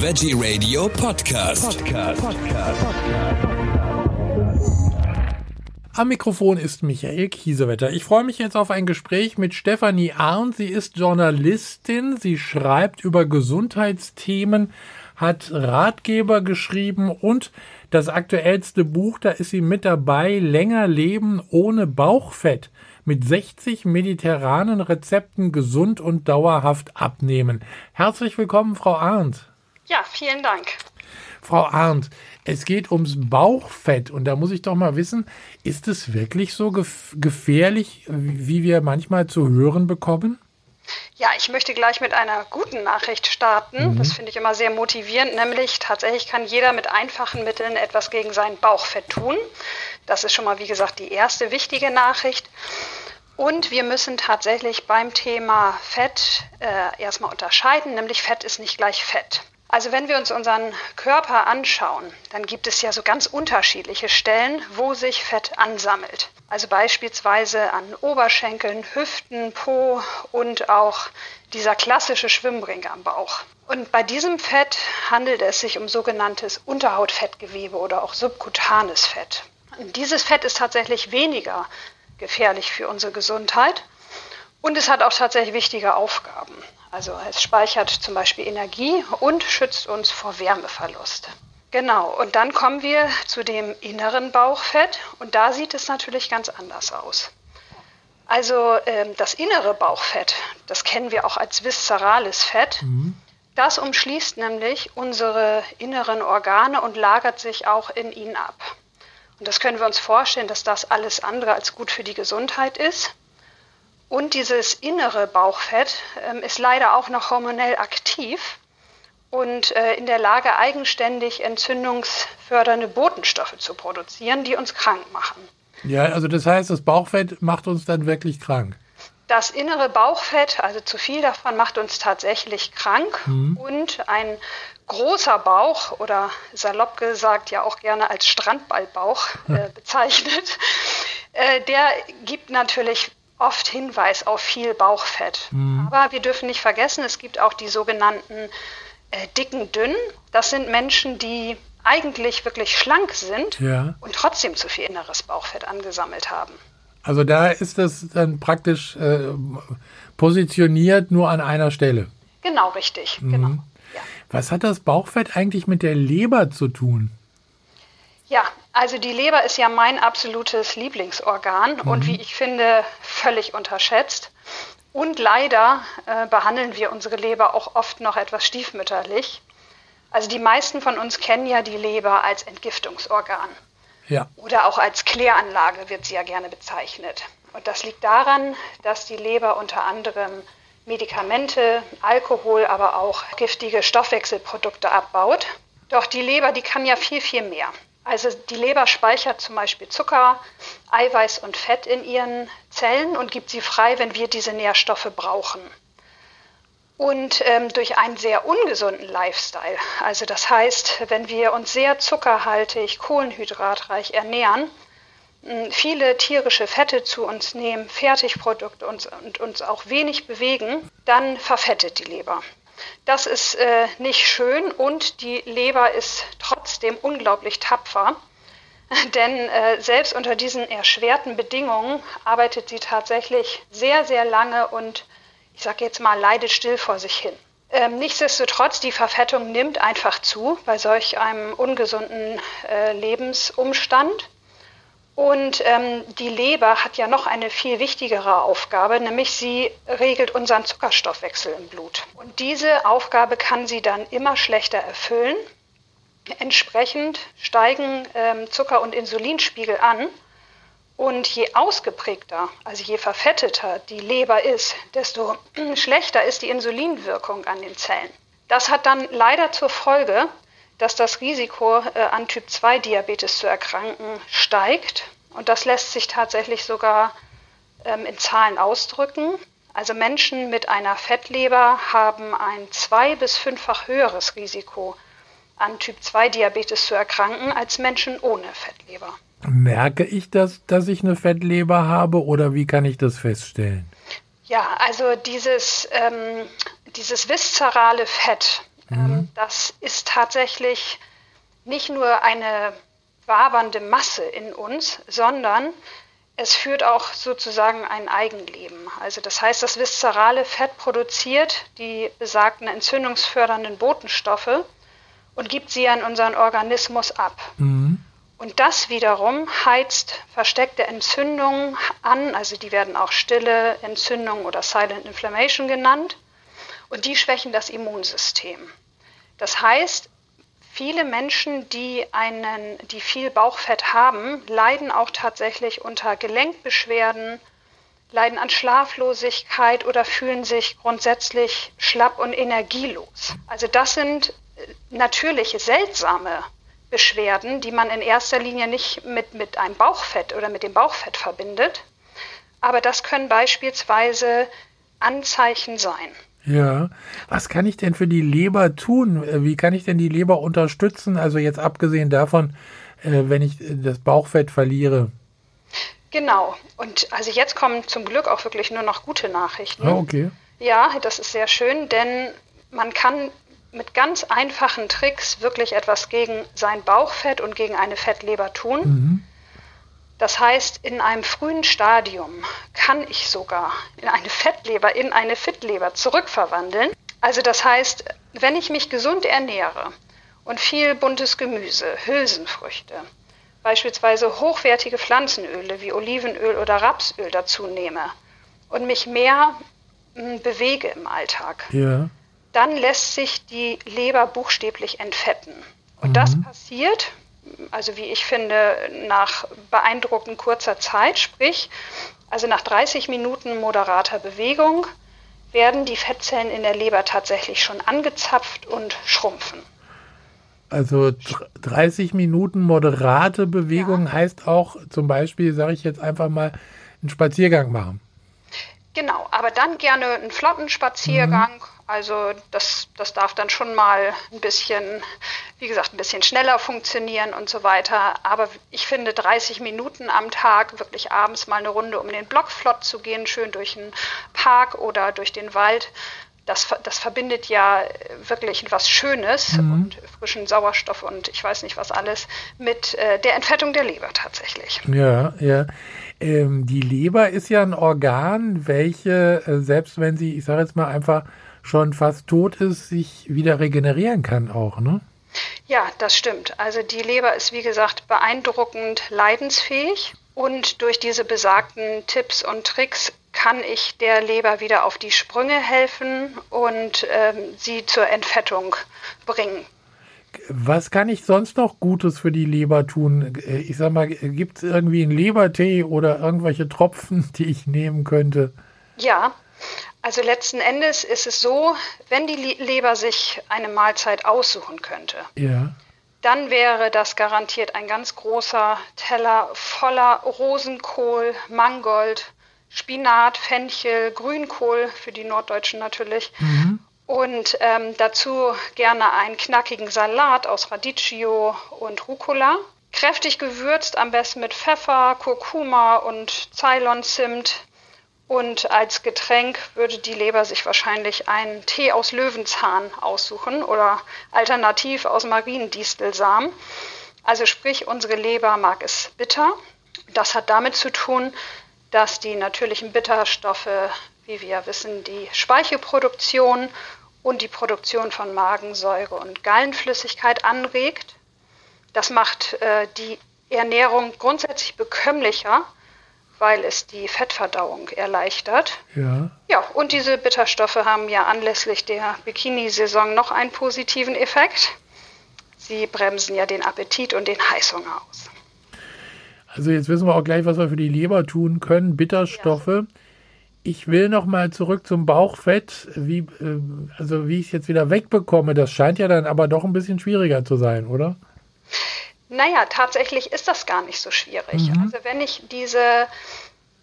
Veggie Radio Podcast. Podcast. Am Mikrofon ist Michael Kiesewetter. Ich freue mich jetzt auf ein Gespräch mit Stefanie Arndt. Sie ist Journalistin. Sie schreibt über Gesundheitsthemen, hat Ratgeber geschrieben und das aktuellste Buch, da ist sie mit dabei, Länger leben ohne Bauchfett mit 60 mediterranen Rezepten gesund und dauerhaft abnehmen. Herzlich willkommen, Frau Arndt. Ja, vielen Dank. Frau Arndt, es geht ums Bauchfett und da muss ich doch mal wissen, ist es wirklich so gef gefährlich, wie wir manchmal zu hören bekommen? Ja, ich möchte gleich mit einer guten Nachricht starten. Mhm. Das finde ich immer sehr motivierend, nämlich tatsächlich kann jeder mit einfachen Mitteln etwas gegen sein Bauchfett tun. Das ist schon mal, wie gesagt, die erste wichtige Nachricht. Und wir müssen tatsächlich beim Thema Fett äh, erstmal unterscheiden, nämlich Fett ist nicht gleich Fett. Also wenn wir uns unseren Körper anschauen, dann gibt es ja so ganz unterschiedliche Stellen, wo sich Fett ansammelt. Also beispielsweise an Oberschenkeln, Hüften, Po und auch dieser klassische Schwimmring am Bauch. Und bei diesem Fett handelt es sich um sogenanntes Unterhautfettgewebe oder auch subkutanes Fett. Und dieses Fett ist tatsächlich weniger gefährlich für unsere Gesundheit und es hat auch tatsächlich wichtige Aufgaben. Also es speichert zum Beispiel Energie und schützt uns vor Wärmeverlust. Genau, und dann kommen wir zu dem inneren Bauchfett und da sieht es natürlich ganz anders aus. Also ähm, das innere Bauchfett, das kennen wir auch als viszerales Fett, mhm. das umschließt nämlich unsere inneren Organe und lagert sich auch in ihnen ab. Und das können wir uns vorstellen, dass das alles andere als gut für die Gesundheit ist. Und dieses innere Bauchfett ähm, ist leider auch noch hormonell aktiv und äh, in der Lage, eigenständig entzündungsfördernde Botenstoffe zu produzieren, die uns krank machen. Ja, also das heißt, das Bauchfett macht uns dann wirklich krank. Das innere Bauchfett, also zu viel davon, macht uns tatsächlich krank. Mhm. Und ein großer Bauch oder salopp gesagt ja auch gerne als Strandballbauch äh, bezeichnet, äh, der gibt natürlich oft Hinweis auf viel Bauchfett. Mhm. Aber wir dürfen nicht vergessen, es gibt auch die sogenannten äh, dicken Dünn. Das sind Menschen, die eigentlich wirklich schlank sind ja. und trotzdem zu viel inneres Bauchfett angesammelt haben. Also da ist das dann praktisch äh, positioniert nur an einer Stelle. Genau, richtig. Mhm. Genau. Ja. Was hat das Bauchfett eigentlich mit der Leber zu tun? Ja, also die Leber ist ja mein absolutes Lieblingsorgan mhm. und wie ich finde, völlig unterschätzt. Und leider äh, behandeln wir unsere Leber auch oft noch etwas stiefmütterlich. Also die meisten von uns kennen ja die Leber als Entgiftungsorgan. Ja. Oder auch als Kläranlage wird sie ja gerne bezeichnet. Und das liegt daran, dass die Leber unter anderem Medikamente, Alkohol, aber auch giftige Stoffwechselprodukte abbaut. Doch die Leber, die kann ja viel, viel mehr. Also die Leber speichert zum Beispiel Zucker, Eiweiß und Fett in ihren Zellen und gibt sie frei, wenn wir diese Nährstoffe brauchen. Und ähm, durch einen sehr ungesunden Lifestyle, also das heißt, wenn wir uns sehr zuckerhaltig, kohlenhydratreich ernähren, viele tierische Fette zu uns nehmen, Fertigprodukte und, und uns auch wenig bewegen, dann verfettet die Leber. Das ist äh, nicht schön und die Leber ist trotzdem unglaublich tapfer. Denn äh, selbst unter diesen erschwerten Bedingungen arbeitet sie tatsächlich sehr, sehr lange und ich sage jetzt mal, leidet still vor sich hin. Ähm, nichtsdestotrotz, die Verfettung nimmt einfach zu bei solch einem ungesunden äh, Lebensumstand. Und ähm, die Leber hat ja noch eine viel wichtigere Aufgabe, nämlich sie regelt unseren Zuckerstoffwechsel im Blut. Und diese Aufgabe kann sie dann immer schlechter erfüllen. Entsprechend steigen ähm, Zucker- und Insulinspiegel an. Und je ausgeprägter, also je verfetteter die Leber ist, desto schlechter ist die Insulinwirkung an den Zellen. Das hat dann leider zur Folge, dass das Risiko äh, an Typ-2-Diabetes zu erkranken steigt. Und das lässt sich tatsächlich sogar ähm, in Zahlen ausdrücken. Also Menschen mit einer Fettleber haben ein zwei- bis fünffach höheres Risiko, an Typ-2-Diabetes zu erkranken, als Menschen ohne Fettleber. Merke ich das, dass ich eine Fettleber habe oder wie kann ich das feststellen? Ja, also dieses, ähm, dieses viszerale Fett, Mhm. Das ist tatsächlich nicht nur eine wabernde Masse in uns, sondern es führt auch sozusagen ein Eigenleben. Also das heißt, das viszerale Fett produziert die besagten entzündungsfördernden Botenstoffe und gibt sie an unseren Organismus ab. Mhm. Und das wiederum heizt versteckte Entzündungen an, also die werden auch stille Entzündung oder Silent Inflammation genannt, und die schwächen das Immunsystem. Das heißt, viele Menschen, die, einen, die viel Bauchfett haben, leiden auch tatsächlich unter Gelenkbeschwerden, leiden an Schlaflosigkeit oder fühlen sich grundsätzlich schlapp und energielos. Also das sind äh, natürliche, seltsame Beschwerden, die man in erster Linie nicht mit, mit einem Bauchfett oder mit dem Bauchfett verbindet. Aber das können beispielsweise Anzeichen sein. Ja, was kann ich denn für die Leber tun? Wie kann ich denn die Leber unterstützen? Also jetzt abgesehen davon, äh, wenn ich das Bauchfett verliere. Genau. Und also jetzt kommen zum Glück auch wirklich nur noch gute Nachrichten. Ah, okay. Ja, das ist sehr schön, denn man kann mit ganz einfachen Tricks wirklich etwas gegen sein Bauchfett und gegen eine Fettleber tun. Mhm. Das heißt, in einem frühen Stadium kann ich sogar in eine Fettleber, in eine Fettleber zurückverwandeln. Also das heißt, wenn ich mich gesund ernähre und viel buntes Gemüse, Hülsenfrüchte, beispielsweise hochwertige Pflanzenöle wie Olivenöl oder Rapsöl dazu nehme und mich mehr hm, bewege im Alltag, ja dann lässt sich die Leber buchstäblich entfetten. Und mhm. das passiert, also wie ich finde, nach beeindruckend kurzer Zeit, sprich, also nach 30 Minuten moderater Bewegung werden die Fettzellen in der Leber tatsächlich schon angezapft und schrumpfen. Also 30 Minuten moderate Bewegung ja. heißt auch zum Beispiel, sage ich jetzt einfach mal, einen Spaziergang machen. Genau, aber dann gerne einen flotten Spaziergang. Mhm also das, das darf dann schon mal ein bisschen, wie gesagt, ein bisschen schneller funktionieren und so weiter. Aber ich finde 30 Minuten am Tag, wirklich abends mal eine Runde um den Block flott zu gehen, schön durch einen Park oder durch den Wald, das, das verbindet ja wirklich etwas Schönes mhm. und frischen Sauerstoff und ich weiß nicht was alles mit äh, der Entfettung der Leber tatsächlich. Ja, ja. Ähm, die Leber ist ja ein Organ, welche, äh, selbst wenn sie, ich sage jetzt mal einfach, schon fast tot ist, sich wieder regenerieren kann auch, ne? Ja, das stimmt. Also die Leber ist, wie gesagt, beeindruckend leidensfähig und durch diese besagten Tipps und Tricks kann ich der Leber wieder auf die Sprünge helfen und ähm, sie zur Entfettung bringen. Was kann ich sonst noch Gutes für die Leber tun? Ich sag mal, gibt es irgendwie einen Lebertee oder irgendwelche Tropfen, die ich nehmen könnte? Ja, also letzten Endes ist es so, wenn die Leber sich eine Mahlzeit aussuchen könnte, ja. dann wäre das garantiert ein ganz großer Teller voller Rosenkohl, Mangold, Spinat, Fenchel, Grünkohl für die Norddeutschen natürlich. Mhm. Und ähm, dazu gerne einen knackigen Salat aus Radicchio und Rucola. Kräftig gewürzt, am besten mit Pfeffer, Kurkuma und Ceylon-Zimt. Und als Getränk würde die Leber sich wahrscheinlich einen Tee aus Löwenzahn aussuchen oder alternativ aus Mariendistelsamen. Also sprich, unsere Leber mag es bitter. Das hat damit zu tun, dass die natürlichen Bitterstoffe, wie wir wissen, die Speichelproduktion und die Produktion von Magensäure und Gallenflüssigkeit anregt. Das macht äh, die Ernährung grundsätzlich bekömmlicher weil es die Fettverdauung erleichtert. Ja. Ja, und diese Bitterstoffe haben ja anlässlich der Bikini-Saison noch einen positiven Effekt. Sie bremsen ja den Appetit und den Heißhunger aus. Also jetzt wissen wir auch gleich, was wir für die Leber tun können. Bitterstoffe. Ja. Ich will noch mal zurück zum Bauchfett, wie, äh, also wie ich es jetzt wieder wegbekomme. Das scheint ja dann aber doch ein bisschen schwieriger zu sein, oder? Naja, tatsächlich ist das gar nicht so schwierig. Mhm. Also wenn ich diese,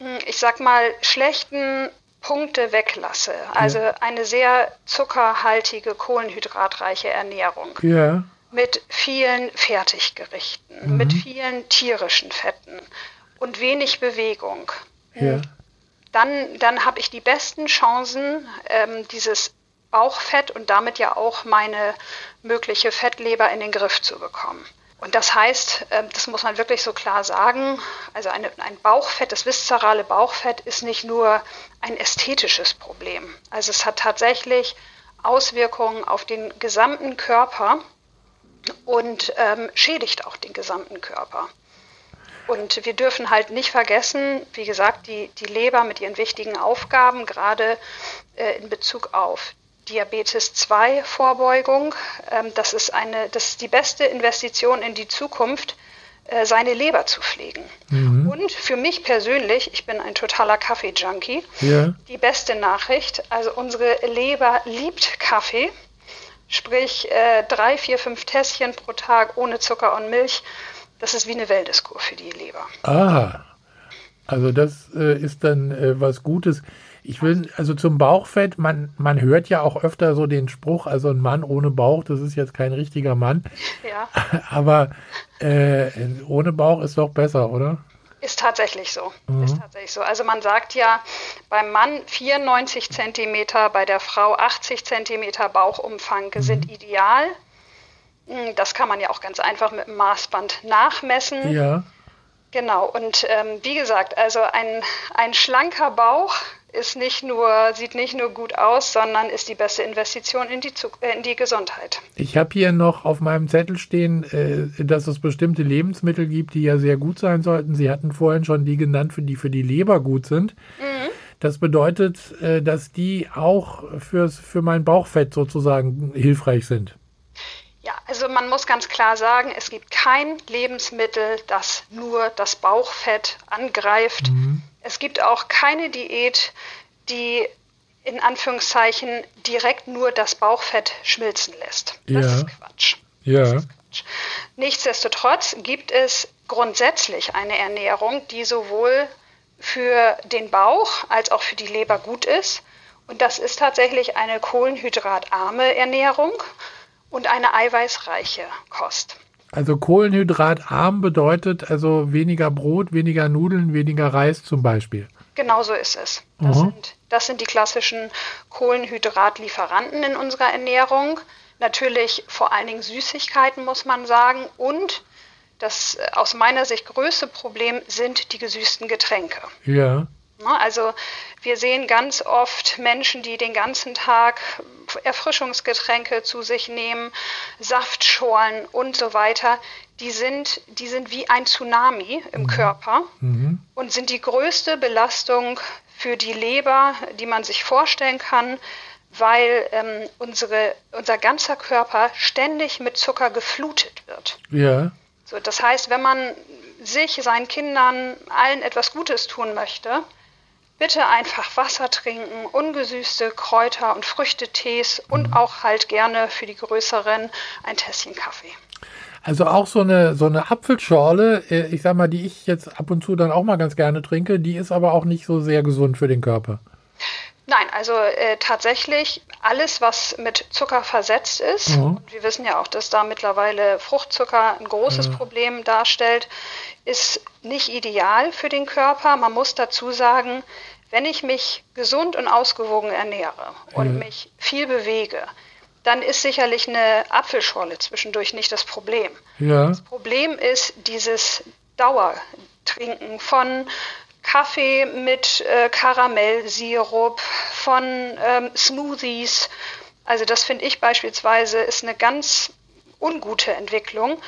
hm, ich sag mal, schlechten Punkte weglasse, also ja. eine sehr zuckerhaltige, kohlenhydratreiche Ernährung. Ja. Mit vielen Fertiggerichten, mhm. mit vielen tierischen Fetten und wenig Bewegung. Ja. Dann, dann habe ich die besten Chancen, ähm, dieses Bauchfett und damit ja auch meine mögliche Fettleber in den Griff zu bekommen. Und das heißt, ähm, das muss man wirklich so klar sagen, also eine, ein Bauchfett, das viszerale Bauchfett ist nicht nur ein ästhetisches Problem. Also es hat tatsächlich Auswirkungen auf den gesamten Körper und ähm, schädigt auch den gesamten Körper. Und wir dürfen halt nicht vergessen, wie gesagt, die, die Leber mit ihren wichtigen Aufgaben, gerade äh, in Bezug auf Diabetes 2 Vorbeugung. Ähm, das, ist eine, das ist die beste Investition in die Zukunft, äh, seine Leber zu pflegen. Mhm. Und für mich persönlich, ich bin ein totaler Kaffee-Junkie, ja. die beste Nachricht, also unsere Leber liebt Kaffee, sprich äh, drei, vier, fünf Tässchen pro Tag ohne Zucker und Milch. Das ist wie eine Wellnesskur für die Leber. Ah, also das äh, ist dann was Gutes. Ich will, also zum Bauchfett, man, man hört ja auch öfter so den Spruch, also ein Mann ohne Bauch, das ist jetzt kein richtiger Mann. Ja. Aber äh, ohne Bauch ist doch besser, oder? Ist tatsächlich so. Mhm. Ist tatsächlich so. Also man sagt ja beim Mann 94 Zentimeter, bei der Frau 80 Zentimeter Bauchumfang mhm. sind ideal. Hm, das kann man ja auch ganz einfach mit dem Maßband nachmessen. Ja. Genau, und ähm, wie gesagt, also ein, ein schlanker Bauch ist nicht nur, sieht nicht nur gut aus, sondern ist die beste Investition in die, äh, in die Gesundheit. Ich habe hier noch auf meinem Zettel stehen, äh, dass es bestimmte Lebensmittel gibt, die ja sehr gut sein sollten. Sie hatten vorhin schon die genannt, für die für die Leber gut sind. Mhm. Das bedeutet, äh, dass die auch fürs, für mein Bauchfett sozusagen hilfreich sind. Ja, also man muss ganz klar sagen, es gibt kein Lebensmittel, das nur das Bauchfett angreift. Mhm. Es gibt auch keine Diät, die in Anführungszeichen direkt nur das Bauchfett schmilzen lässt. Das ja. ist Quatsch. Ja. Das ist Quatsch. Nichtsdestotrotz gibt es grundsätzlich eine Ernährung, die sowohl für den Bauch als auch für die Leber gut ist. Und das ist tatsächlich eine kohlenhydratarme Ernährung und eine eiweißreiche Kost. Also kohlenhydratarm bedeutet also weniger Brot, weniger Nudeln, weniger Reis zum Beispiel. Genau so ist es. Das, sind, das sind die klassischen Kohlenhydratlieferanten in unserer Ernährung. Natürlich vor allen Dingen Süßigkeiten, muss man sagen. Und das aus meiner Sicht größte Problem sind die gesüßten Getränke. Ja. Ne, also wir sehen ganz oft Menschen, die den ganzen Tag Erfrischungsgetränke zu sich nehmen, Saftschorlen und so weiter. Die sind, die sind wie ein Tsunami im mhm. Körper mhm. und sind die größte Belastung für die Leber, die man sich vorstellen kann, weil ähm, unsere, unser ganzer Körper ständig mit Zucker geflutet wird. Ja. So, das heißt, wenn man sich, seinen Kindern, allen etwas Gutes tun möchte, Bitte einfach Wasser trinken, ungesüßte Kräuter- und Früchtetees und mhm. auch halt gerne für die größeren ein Tässchen Kaffee. Also auch so eine, so eine Apfelschorle, äh, ich sag mal, die ich jetzt ab und zu dann auch mal ganz gerne trinke, die ist aber auch nicht so sehr gesund für den Körper. Nein, also äh, tatsächlich alles, was mit Zucker versetzt ist, mhm. und wir wissen ja auch, dass da mittlerweile Fruchtzucker ein großes mhm. Problem darstellt, ist nicht ideal für den Körper. Man muss dazu sagen, wenn ich mich gesund und ausgewogen ernähre und mhm. mich viel bewege, dann ist sicherlich eine Apfelschorle zwischendurch nicht das Problem. Ja. Das Problem ist dieses Dauertrinken von Kaffee mit äh, Karamellsirup, von ähm, Smoothies. Also das finde ich beispielsweise ist eine ganz ungute Entwicklung,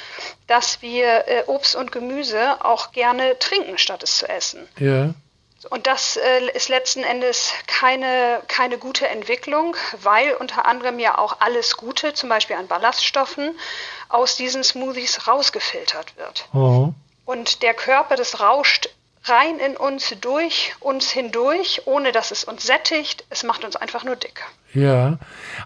dass wir äh, Obst und Gemüse auch gerne trinken, statt es zu essen. Ja. Und das äh, ist letzten Endes keine, keine gute Entwicklung, weil unter anderem ja auch alles Gute, zum Beispiel an Ballaststoffen, aus diesen Smoothies rausgefiltert wird. Oh. Und der Körper, das rauscht rein in uns, durch uns hindurch, ohne dass es uns sättigt. Es macht uns einfach nur dick. Ja,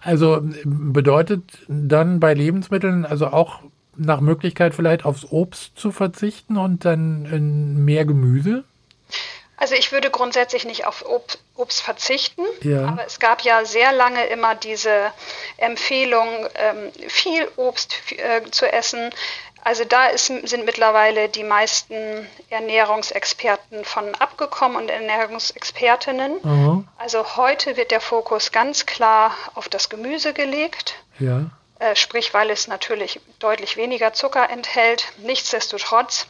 also bedeutet dann bei Lebensmitteln also auch nach Möglichkeit vielleicht aufs Obst zu verzichten und dann mehr Gemüse? Also ich würde grundsätzlich nicht auf Obst verzichten, ja. aber es gab ja sehr lange immer diese Empfehlung, ähm, viel Obst äh, zu essen, Also da ist, sind mittlerweile die meisten Ernährungsexperten von abgekommen und Ernährungsexpertinnen. Mhm. Also heute wird der Fokus ganz klar auf das Gemüse gelegt. Ja. Äh, sprich, weil es natürlich deutlich weniger Zucker enthält. Nichtsdestotrotz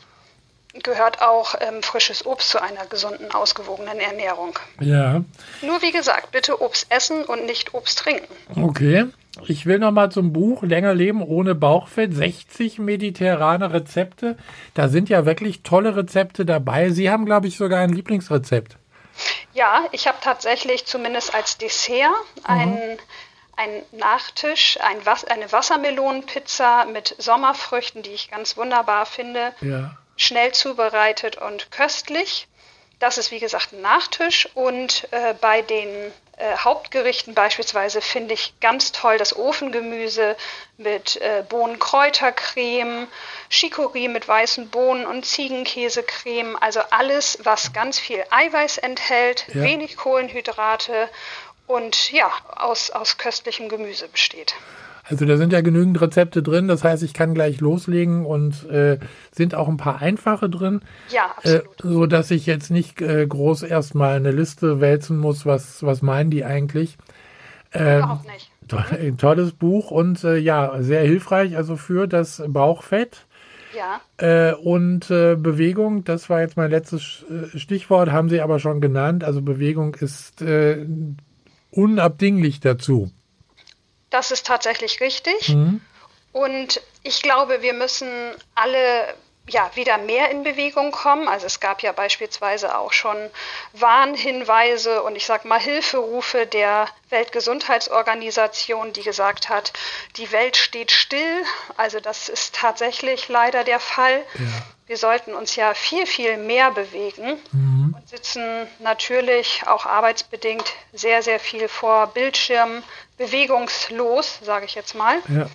gehört auch ähm, frisches Obst zu einer gesunden, ausgewogenen Ernährung. Ja. Nur wie gesagt, bitte Obst essen und nicht Obst trinken. Okay. Ich will noch mal zum Buch Länger leben ohne Bauchfett. 60 mediterrane Rezepte. Da sind ja wirklich tolle Rezepte dabei. Sie haben, glaube ich, sogar ein Lieblingsrezept. Ja, ich habe tatsächlich zumindest als Dessert ein, mhm. ein Nachtisch, ein Was eine Wassermelonenpizza mit Sommerfrüchten, die ich ganz wunderbar finde. Ja schnell zubereitet und köstlich. Das ist wie gesagt ein Nachtisch und äh, bei den äh, Hauptgerichten beispielsweise finde ich ganz toll das Ofengemüse mit äh, Bohnenkräutercreme, Chicorée mit weißen Bohnen und Ziegenkäsecreme. Also alles, was ganz viel Eiweiß enthält, ja. wenig Kohlenhydrate und ja, aus, aus köstlichem Gemüse besteht. Also da sind ja genügend Rezepte drin, das heißt, ich kann gleich loslegen und äh, sind auch ein paar einfache drin. Ja, absolut. Äh, so dass ich jetzt nicht äh, groß erstmal eine Liste wälzen muss, was, was meinen die eigentlich. Ähm, Überhaupt nicht. To. Tolles Buch und äh, ja, sehr hilfreich, also für das Bauchfett. Ja. Äh, und äh, Bewegung, das war jetzt mein letztes äh, Stichwort, haben Sie aber schon genannt. Also Bewegung ist äh, unabdinglich dazu. Das ist tatsächlich richtig. Mhm. Und ich glaube, wir müssen alle ja, wieder mehr in Bewegung kommen. Also es gab ja beispielsweise auch schon Warnhinweise und ich sage mal Hilferufe der Weltgesundheitsorganisation, die gesagt hat, die Welt steht still. Also das ist tatsächlich leider der Fall. Ja. Wir sollten uns ja viel, viel mehr bewegen mhm. und sitzen natürlich auch arbeitsbedingt sehr, sehr viel vor Bildschirmen, bewegungslos, sage ich jetzt mal. Ja.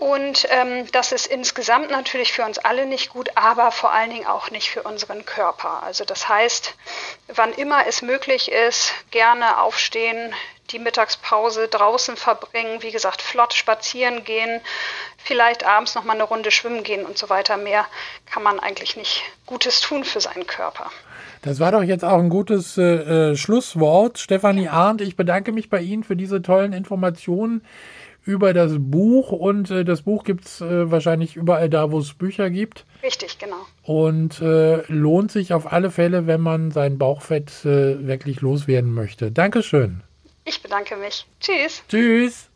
Und ähm, das ist insgesamt natürlich für uns alle nicht gut, aber vor allen Dingen auch nicht für unseren Körper. Also das heißt, wann immer es möglich ist, gerne aufstehen, die Mittagspause draußen verbringen, wie gesagt, flott spazieren gehen, vielleicht abends noch mal eine Runde schwimmen gehen und so weiter. Mehr kann man eigentlich nicht Gutes tun für seinen Körper. Das war doch jetzt auch ein gutes äh, äh, Schlusswort. Stefanie Arndt, ich bedanke mich bei Ihnen für diese tollen Informationen über das Buch und äh, das Buch gibt es äh, wahrscheinlich überall da, wo es Bücher gibt. Richtig, genau. Und äh, lohnt sich auf alle Fälle, wenn man sein Bauchfett äh, wirklich loswerden möchte. Dankeschön. Ich bedanke mich. Tschüss. Tschüss.